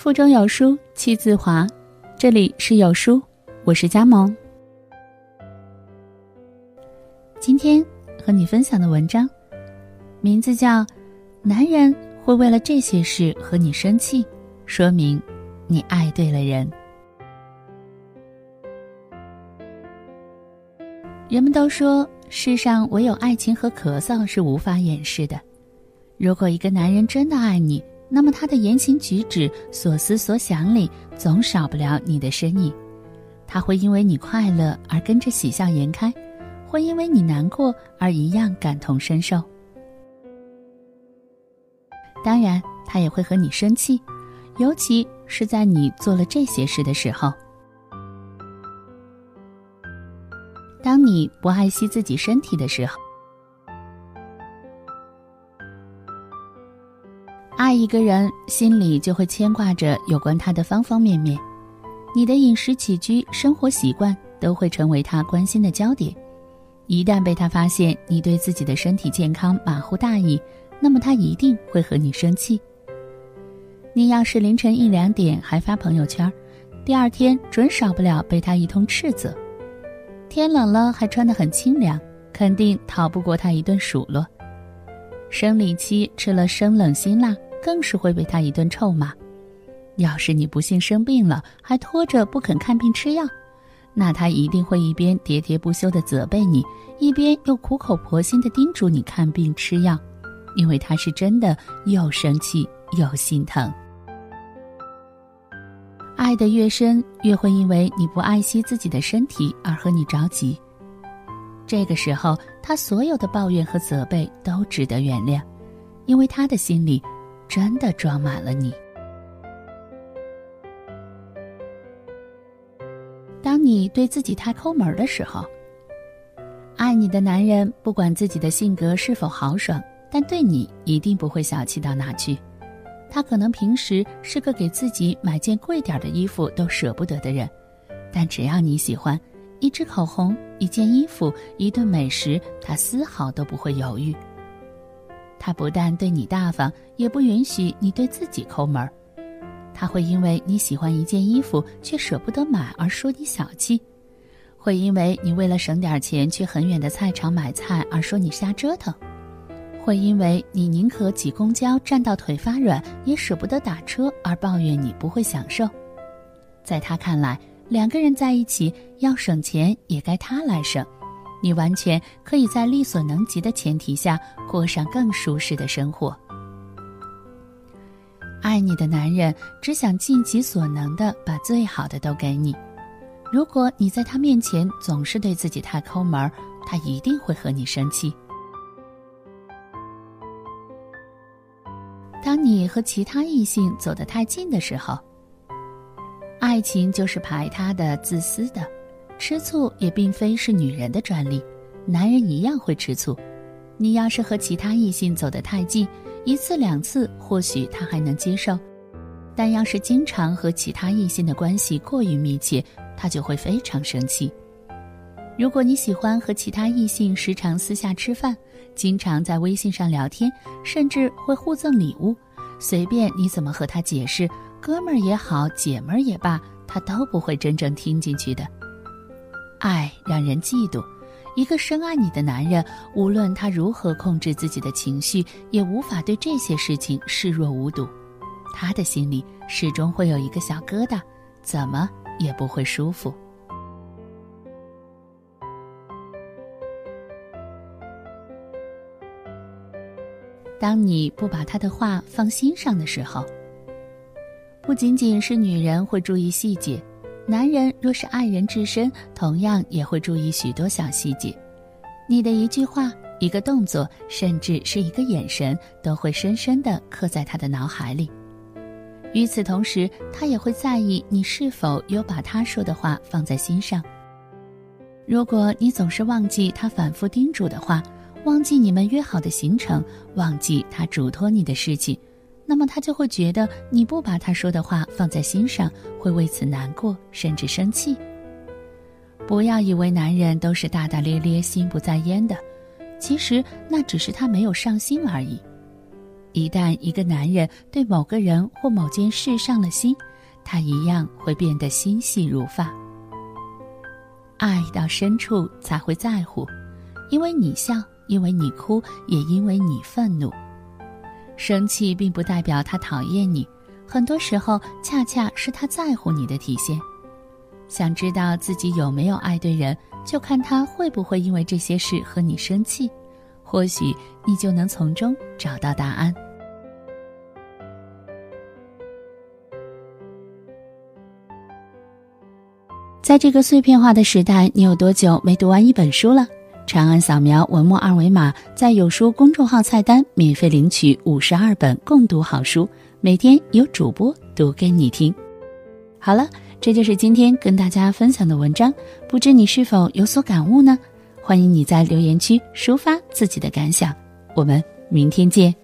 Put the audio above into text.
腹中有书气自华，这里是有书，我是佳萌。今天和你分享的文章，名字叫《男人会为了这些事和你生气》，说明你爱对了人。人们都说，世上唯有爱情和咳嗽是无法掩饰的。如果一个男人真的爱你，那么他的言行举止、所思所想里总少不了你的身影。他会因为你快乐而跟着喜笑颜开，会因为你难过而一样感同身受。当然，他也会和你生气，尤其是在你做了这些事的时候。当你不爱惜自己身体的时候。爱一个人，心里就会牵挂着有关他的方方面面，你的饮食起居、生活习惯都会成为他关心的焦点。一旦被他发现你对自己的身体健康马虎大意，那么他一定会和你生气。你要是凌晨一两点还发朋友圈，第二天准少不了被他一通斥责。天冷了还穿得很清凉，肯定逃不过他一顿数落。生理期吃了生冷辛辣。更是会被他一顿臭骂。要是你不幸生病了，还拖着不肯看病吃药，那他一定会一边喋喋不休地责备你，一边又苦口婆心地叮嘱你看病吃药，因为他是真的又生气又心疼。爱得越深，越会因为你不爱惜自己的身体而和你着急。这个时候，他所有的抱怨和责备都值得原谅，因为他的心里。真的装满了你。当你对自己太抠门的时候，爱你的男人不管自己的性格是否豪爽，但对你一定不会小气到哪去。他可能平时是个给自己买件贵点的衣服都舍不得的人，但只要你喜欢，一支口红、一件衣服、一顿美食，他丝毫都不会犹豫。他不但对你大方，也不允许你对自己抠门儿。他会因为你喜欢一件衣服却舍不得买而说你小气，会因为你为了省点钱去很远的菜场买菜而说你瞎折腾，会因为你宁可挤公交站到腿发软也舍不得打车而抱怨你不会享受。在他看来，两个人在一起要省钱也该他来省。你完全可以在力所能及的前提下过上更舒适的生活。爱你的男人只想尽己所能的把最好的都给你。如果你在他面前总是对自己太抠门，他一定会和你生气。当你和其他异性走得太近的时候，爱情就是排他的、自私的。吃醋也并非是女人的专利，男人一样会吃醋。你要是和其他异性走得太近，一次两次或许他还能接受，但要是经常和其他异性的关系过于密切，他就会非常生气。如果你喜欢和其他异性时常私下吃饭，经常在微信上聊天，甚至会互赠礼物，随便你怎么和他解释，哥们儿也好，姐们儿也罢，他都不会真正听进去的。爱让人嫉妒，一个深爱你的男人，无论他如何控制自己的情绪，也无法对这些事情视若无睹。他的心里始终会有一个小疙瘩，怎么也不会舒服。当你不把他的话放心上的时候，不仅仅是女人会注意细节。男人若是爱人至深，同样也会注意许多小细节。你的一句话、一个动作，甚至是一个眼神，都会深深地刻在他的脑海里。与此同时，他也会在意你是否有把他说的话放在心上。如果你总是忘记他反复叮嘱的话，忘记你们约好的行程，忘记他嘱托你的事情。那么他就会觉得你不把他说的话放在心上，会为此难过，甚至生气。不要以为男人都是大大咧咧、心不在焉的，其实那只是他没有上心而已。一旦一个男人对某个人或某件事上了心，他一样会变得心细如发。爱到深处才会在乎，因为你笑，因为你哭，也因为你愤怒。生气并不代表他讨厌你，很多时候恰恰是他在乎你的体现。想知道自己有没有爱对人，就看他会不会因为这些事和你生气。或许你就能从中找到答案。在这个碎片化的时代，你有多久没读完一本书了？长按扫描文末二维码，在有书公众号菜单免费领取五十二本共读好书，每天有主播读给你听。好了，这就是今天跟大家分享的文章，不知你是否有所感悟呢？欢迎你在留言区抒发自己的感想，我们明天见。